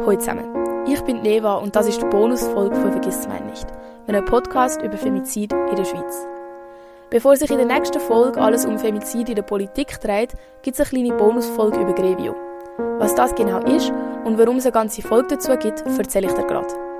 Hallo zusammen, ich bin Neva und das ist die Bonusfolge von «Vergiss mein nicht», einem Podcast über Femizid in der Schweiz. Bevor sich in der nächsten Folge alles um Femizid in der Politik dreht, gibt es eine kleine Bonusfolge über Grevio. Was das genau ist und warum es eine ganze Folge dazu gibt, erzähle ich dir gerade.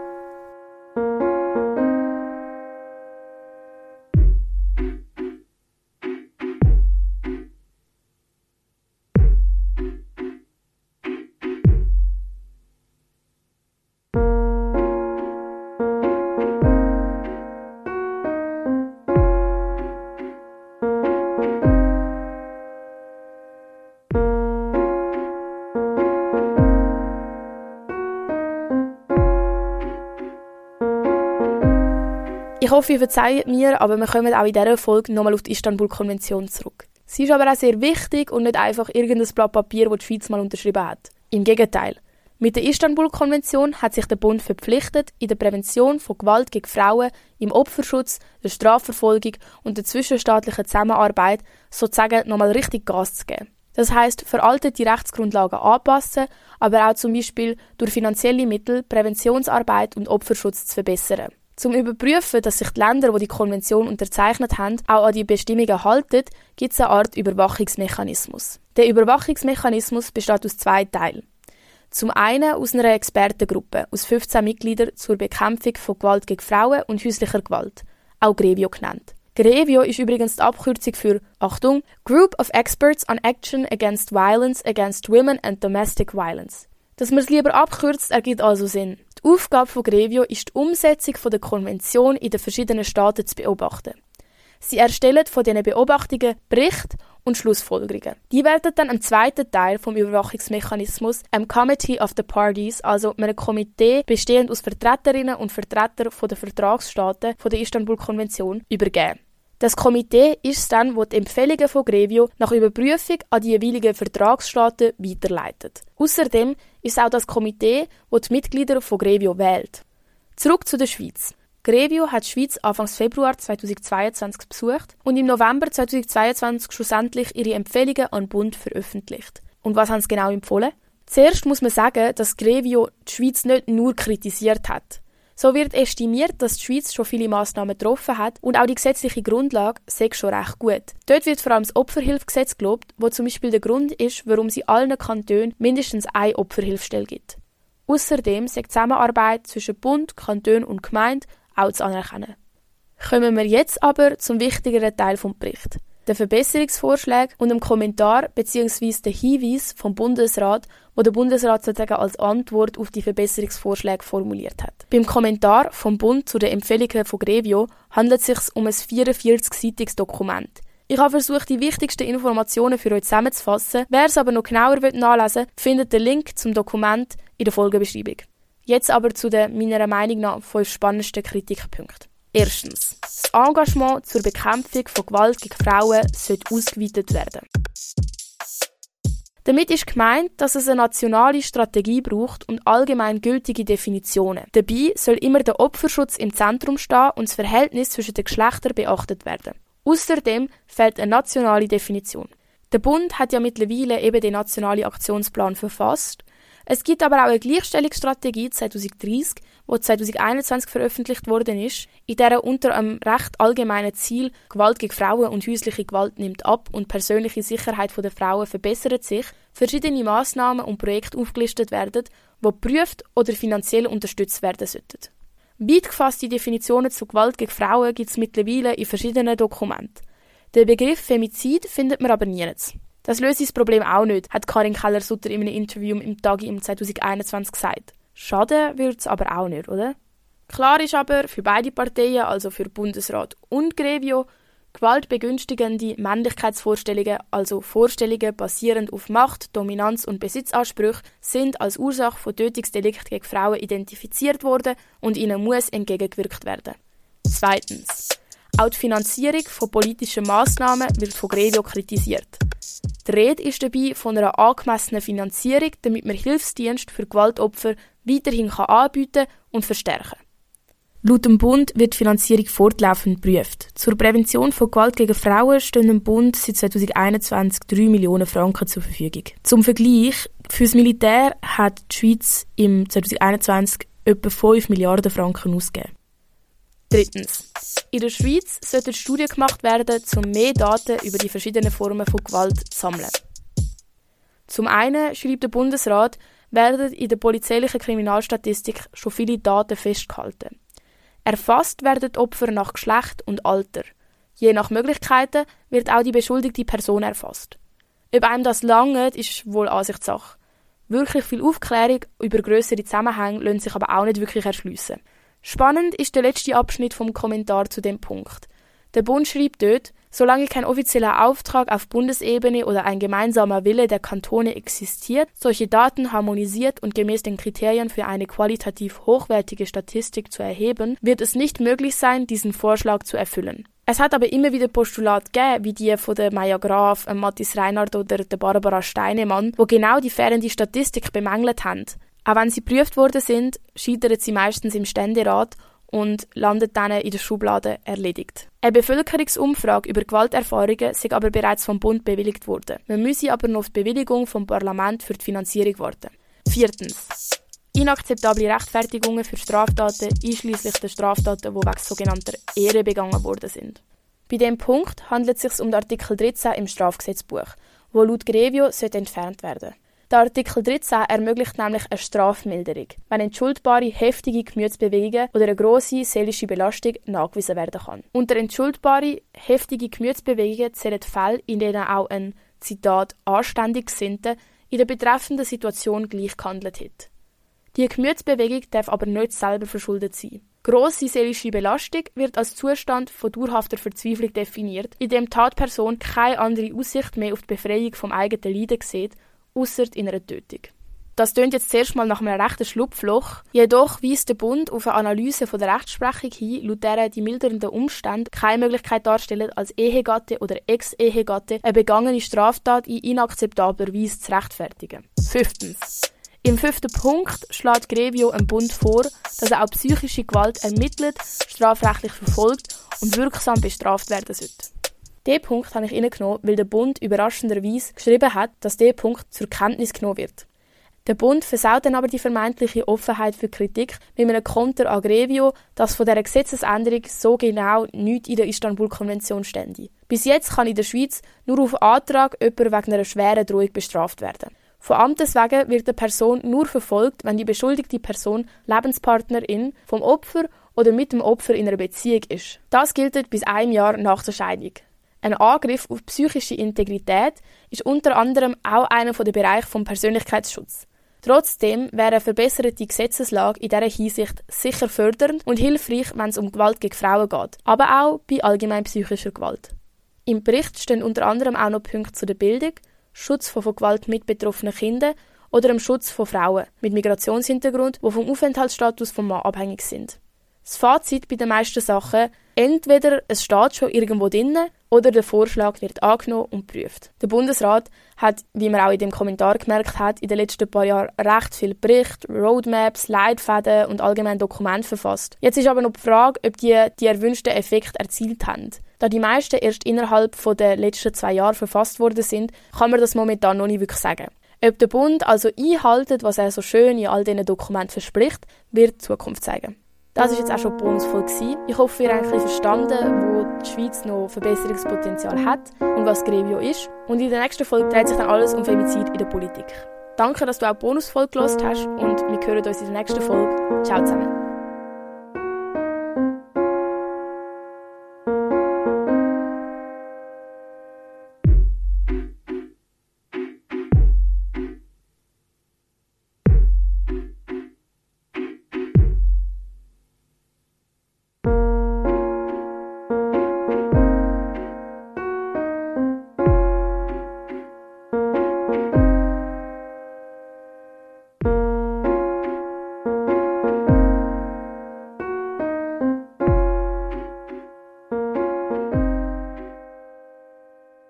Hoffe, ihr verzeiht mir, aber wir kommen auch in dieser Folge nochmal auf die Istanbul-Konvention zurück. Sie ist aber auch sehr wichtig und nicht einfach irgendein Blatt Papier, das die Schweiz mal unterschrieben hat. Im Gegenteil. Mit der Istanbul-Konvention hat sich der Bund verpflichtet, in der Prävention von Gewalt gegen Frauen, im Opferschutz, der Strafverfolgung und der zwischenstaatlichen Zusammenarbeit sozusagen nochmal richtig Gas zu geben. Das heißt, veraltete Rechtsgrundlagen anpassen, aber auch zum Beispiel durch finanzielle Mittel Präventionsarbeit und Opferschutz zu verbessern. Zum Überprüfen, dass sich die Länder, die die Konvention unterzeichnet haben, auch an die Bestimmungen halten, gibt es eine Art Überwachungsmechanismus. Der Überwachungsmechanismus besteht aus zwei Teilen. Zum einen aus einer Expertengruppe aus 15 Mitgliedern zur Bekämpfung von Gewalt gegen Frauen und häuslicher Gewalt, auch Grevio genannt. Grevio ist übrigens die Abkürzung für, Achtung, Group of Experts on Action Against Violence Against Women and Domestic Violence. Dass man es lieber abkürzt, ergibt also Sinn. Die Aufgabe von Grevio ist die Umsetzung der Konvention in den verschiedenen Staaten zu beobachten. Sie erstellen von diesen Beobachtungen Berichte und Schlussfolgerungen. Die werden dann im zweiten Teil vom Überwachungsmechanismus einem Committee of the Parties, also einem Komitee bestehend aus Vertreterinnen und Vertretern der Vertragsstaaten der Istanbul-Konvention, übergeben. Das Komitee ist es dann, das die Empfehlungen von Grevio nach Überprüfung an die jeweiligen Vertragsstaaten weiterleitet. Außerdem ist es auch das Komitee, das die Mitglieder von Grevio wählt. Zurück zu der Schweiz. Grevio hat die Schweiz Anfang Februar 2022 besucht und im November 2022 schlussendlich ihre Empfehlungen an den Bund veröffentlicht. Und was haben sie genau empfohlen? Zuerst muss man sagen, dass Grevio die Schweiz nicht nur kritisiert hat. So wird estimiert, dass die Schweiz schon viele Massnahmen getroffen hat und auch die gesetzliche Grundlage sei schon recht gut. Dort wird vor allem das Opferhilfgesetz gelobt, wo zum Beispiel der Grund ist, warum sie allen Kantonen mindestens eine Opferhilfstelle gibt. Außerdem sei die Zusammenarbeit zwischen Bund, Kanton und Gemeinde auch zu anerkennen. Kommen wir jetzt aber zum wichtigeren Teil vom Bericht den Verbesserungsvorschlägen und dem Kommentar bzw. den Hinweis vom Bundesrat, wo der Bundesrat sozusagen als Antwort auf die Verbesserungsvorschläge formuliert hat. Beim Kommentar vom Bund zu den Empfehlungen von Grevio handelt es sich um ein 44-seitiges Dokument. Ich habe versucht, die wichtigsten Informationen für euch zusammenzufassen. Wer es aber noch genauer nachlesen will, findet den Link zum Dokument in der Folgebeschreibung. Jetzt aber zu den meiner Meinung nach fünf spannendsten Kritikpunkten. Erstens. Das Engagement zur Bekämpfung von Gewalt gegen Frauen sollte ausgeweitet werden. Damit ist gemeint, dass es eine nationale Strategie braucht und allgemein gültige Definitionen. Dabei soll immer der Opferschutz im Zentrum stehen und das Verhältnis zwischen den Geschlechtern beachtet werden. Außerdem fehlt eine nationale Definition. Der Bund hat ja mittlerweile eben den nationalen Aktionsplan verfasst es gibt aber auch eine Gleichstellungsstrategie 2030, die 2021 veröffentlicht worden ist, in der unter einem recht allgemeinen Ziel Gewalt gegen Frauen und häusliche Gewalt nimmt ab und persönliche Sicherheit der Frauen verbessert sich, verschiedene Maßnahmen und Projekte aufgelistet werden, die geprüft oder finanziell unterstützt werden sollten. Weit gefasste Definitionen zu Gewalt gegen Frauen gibt es mittlerweile in verschiedenen Dokumenten. Den Begriff Femizid findet man aber nirgends. Das löst das Problem auch nicht, hat Karin Keller-Sutter in einem Interview im Tagi im 2021 gesagt. Schaden wird es aber auch nicht, oder? Klar ist aber für beide Parteien, also für Bundesrat und Grevio, gewaltbegünstigende Männlichkeitsvorstellungen, also Vorstellungen basierend auf Macht, Dominanz und Besitzansprüche, sind als Ursache von Tötungsdelikten gegen Frauen identifiziert worden und ihnen muss entgegengewirkt werden. Zweitens. Auch die Finanzierung von politischen Massnahmen wird von Grevio kritisiert. Die Rede ist dabei von einer angemessenen Finanzierung, damit man Hilfsdienst für Gewaltopfer weiterhin anbieten und verstärken kann. Laut dem Bund wird die Finanzierung fortlaufend geprüft. Zur Prävention von Gewalt gegen Frauen stehen dem Bund seit 2021 3 Millionen Franken zur Verfügung. Zum Vergleich, fürs Militär hat die Schweiz im 2021 etwa 5 Milliarden Franken ausgegeben. Drittens. In der Schweiz sollten Studien gemacht werden, um mehr Daten über die verschiedenen Formen von Gewalt zu sammeln. Zum einen schreibt der Bundesrat, werden in der polizeilichen Kriminalstatistik schon viele Daten festgehalten. Erfasst werden die Opfer nach Geschlecht und Alter. Je nach Möglichkeiten wird auch die beschuldigte Person erfasst. Ob einem das lange ist wohl Ansichtssache. Wirklich viel Aufklärung über größere Zusammenhänge lassen sich aber auch nicht wirklich erschliessen. Spannend ist der letzte Abschnitt vom Kommentar zu dem Punkt. Der Bund schreibt dort, solange kein offizieller Auftrag auf Bundesebene oder ein gemeinsamer Wille der Kantone existiert, solche Daten harmonisiert und gemäß den Kriterien für eine qualitativ hochwertige Statistik zu erheben, wird es nicht möglich sein, diesen Vorschlag zu erfüllen. Es hat aber immer wieder Postulate gegeben, wie die von der Maya Graf, Mathis Reinhardt oder der Barbara Steinemann, wo genau die fehlende Statistik bemängelt haben. Auch wenn sie geprüft worden sind, scheitern sie meistens im Ständerat und landet dann in der Schublade erledigt. Eine Bevölkerungsumfrage über Gewalterfahrungen ist aber bereits vom Bund bewilligt worden. Man müsse aber noch auf die Bewilligung vom Parlament für die Finanzierung warten. Viertens. Inakzeptable Rechtfertigungen für Straftaten, einschließlich der Straftaten, die wegen sogenannter Ehre begangen worden sind. Bei dem Punkt handelt es sich um den Artikel 13 im Strafgesetzbuch, wo laut Grevio entfernt werden der Artikel 13 ermöglicht nämlich eine Strafmilderung, wenn entschuldbare heftige Gemütsbewegungen oder eine grosse seelische Belastung nachgewiesen werden kann. Unter entschuldbare heftige Gemütsbewegungen zählen Fälle, in denen auch ein Zitat anständig Gesinnter in der betreffenden Situation gleich gehandelt hat. Die Gemütsbewegung darf aber nicht selber verschuldet sein. Grosse seelische Belastung wird als Zustand von dauerhafter Verzweiflung definiert, in dem die Tatperson keine andere Aussicht mehr auf die Befreiung vom eigenen Leiden sieht ausser in einer Tötung. Das tönt jetzt zuerst mal nach einem rechten Schlupfloch. Jedoch weist der Bund auf eine Analyse von der Rechtsprechung hin, laut der die mildernden Umstände keine Möglichkeit darstellen, als Ehegatte oder Ex-Ehegatte eine begangene Straftat in inakzeptabler Weise zu rechtfertigen. Fünftens. Im fünften Punkt schlägt Grevio einem Bund vor, dass er auch psychische Gewalt ermittelt, strafrechtlich verfolgt und wirksam bestraft werden sollte. Den Punkt habe ich reingenommen, weil der Bund überraschenderweise geschrieben hat, dass der Punkt zur Kenntnis genommen wird. Der Bund versaut dann aber die vermeintliche Offenheit für Kritik mit einem Konter agrevio, dass von dieser Gesetzesänderung so genau nichts in der Istanbul-Konvention stände. Bis jetzt kann in der Schweiz nur auf Antrag jemand wegen einer schweren Drohung bestraft werden. Von Amtes wegen wird eine Person nur verfolgt, wenn die beschuldigte Person Lebenspartnerin vom Opfer oder mit dem Opfer in einer Beziehung ist. Das gilt bis ein Jahr nach der Scheidung. Ein Angriff auf psychische Integrität ist unter anderem auch einer der Bereiche vom Persönlichkeitsschutz. Trotzdem wäre eine verbesserte Gesetzeslage in dieser Hinsicht sicher fördernd und hilfreich, wenn es um Gewalt gegen Frauen geht, aber auch bei allgemein psychischer Gewalt. Im Bericht stehen unter anderem auch noch Punkte zu der Bildung, Schutz von, von Gewalt mit betroffenen Kindern oder dem Schutz von Frauen mit Migrationshintergrund, die vom Aufenthaltsstatus vom Mann abhängig sind. Das Fazit bei den meisten Sachen, entweder es steht schon irgendwo drinnen oder der Vorschlag wird angenommen und geprüft. Der Bundesrat hat, wie man auch in dem Kommentar gemerkt hat, in den letzten paar Jahren recht viel Berichte, Roadmaps, Leitfäden und allgemein Dokumente verfasst. Jetzt ist aber noch die Frage, ob die die erwünschten Effekte erzielt haben. Da die meisten erst innerhalb der letzten zwei Jahre verfasst worden sind, kann man das momentan noch nicht wirklich sagen. Ob der Bund also einhaltet, was er so schön in all diesen Dokumenten verspricht, wird die Zukunft zeigen. Das war jetzt auch schon bonusvoll. Ich hoffe, ihr habt ein verstanden, wo die Schweiz noch Verbesserungspotenzial hat und was Grevio ist. Und in der nächsten Folge dreht sich dann alles um Femizid in der Politik. Danke, dass du auch bonusvoll gelost hast und wir hören uns in der nächsten Folge. Ciao zusammen.